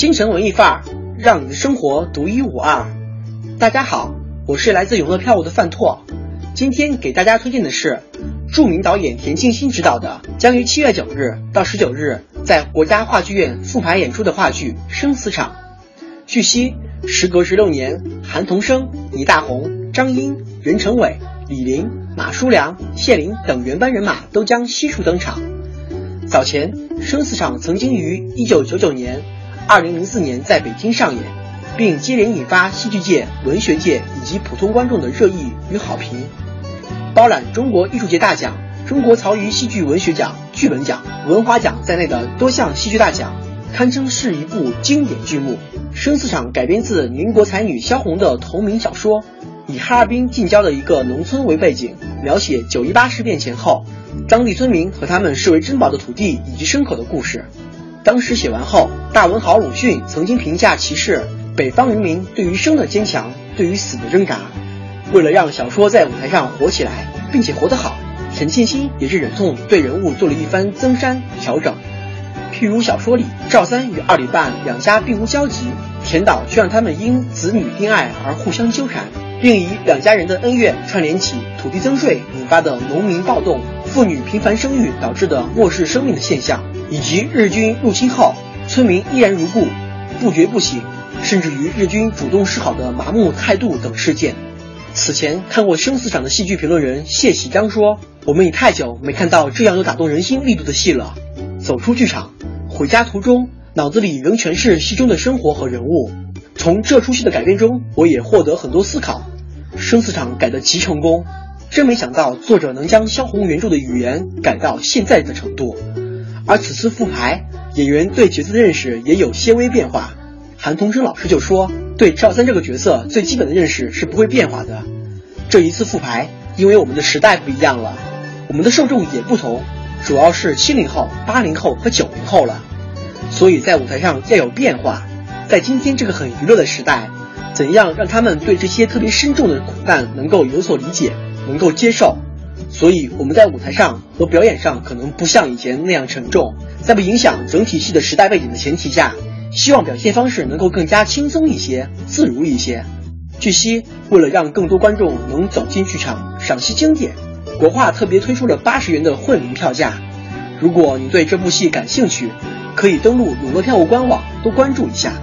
京城文艺范儿，让你的生活独一无二。大家好，我是来自永乐票务的范拓，今天给大家推荐的是著名导演田沁鑫执导的，将于七月九日到十九日在国家话剧院复排演出的话剧《生死场》。据悉，时隔十六年，韩童生、倪大红、张英、任成伟、李林、马书良、谢琳等原班人马都将悉数登场。早前，《生死场》曾经于一九九九年、二零零四年在北京上演，并接连引发戏剧界、文学界以及普通观众的热议与好评，包揽中国艺术节大奖、中国曹禺戏剧文学奖、剧本奖、文华奖在内的多项戏剧大奖，堪称是一部经典剧目。《生死场》改编自民国才女萧红的同名小说，以哈尔滨近郊的一个农村为背景，描写九一八事变前后。当地村民和他们视为珍宝的土地以及牲口的故事。当时写完后，大文豪鲁迅曾经评价其是北方人民对于生的坚强，对于死的挣扎。为了让小说在舞台上火起来，并且活得好，田沁鑫也是忍痛对人物做了一番增删调整。譬如小说里赵三与二里半两家并无交集，田导却让他们因子女恋爱而互相纠缠，并以两家人的恩怨串联起土地增税引发的农民暴动。妇女频繁生育导致的漠视生命的现象，以及日军入侵后村民依然如故，不觉不醒，甚至于日军主动示好的麻木态度等事件。此前看过《生死场》的戏剧评论人谢喜章说：“我们已太久没看到这样有打动人心力度的戏了。”走出剧场，回家途中，脑子里仍全是戏中的生活和人物。从这出戏的改编中，我也获得很多思考。《生死场》改得极成功。真没想到作者能将萧红原著的语言改到现在的程度，而此次复排，演员对角色的认识也有些微变化。韩童生老师就说，对赵三这个角色最基本的认识是不会变化的。这一次复排，因为我们的时代不一样了，我们的受众也不同，主要是七零后、八零后和九零后了，所以在舞台上要有变化。在今天这个很娱乐的时代，怎样让他们对这些特别深重的苦难能够有所理解？能够接受，所以我们在舞台上和表演上可能不像以前那样沉重，在不影响整体戏的时代背景的前提下，希望表现方式能够更加轻松一些、自如一些。据悉，为了让更多观众能走进剧场赏析经典，国画特别推出了八十元的惠民票价。如果你对这部戏感兴趣，可以登录永乐票务官网多关注一下。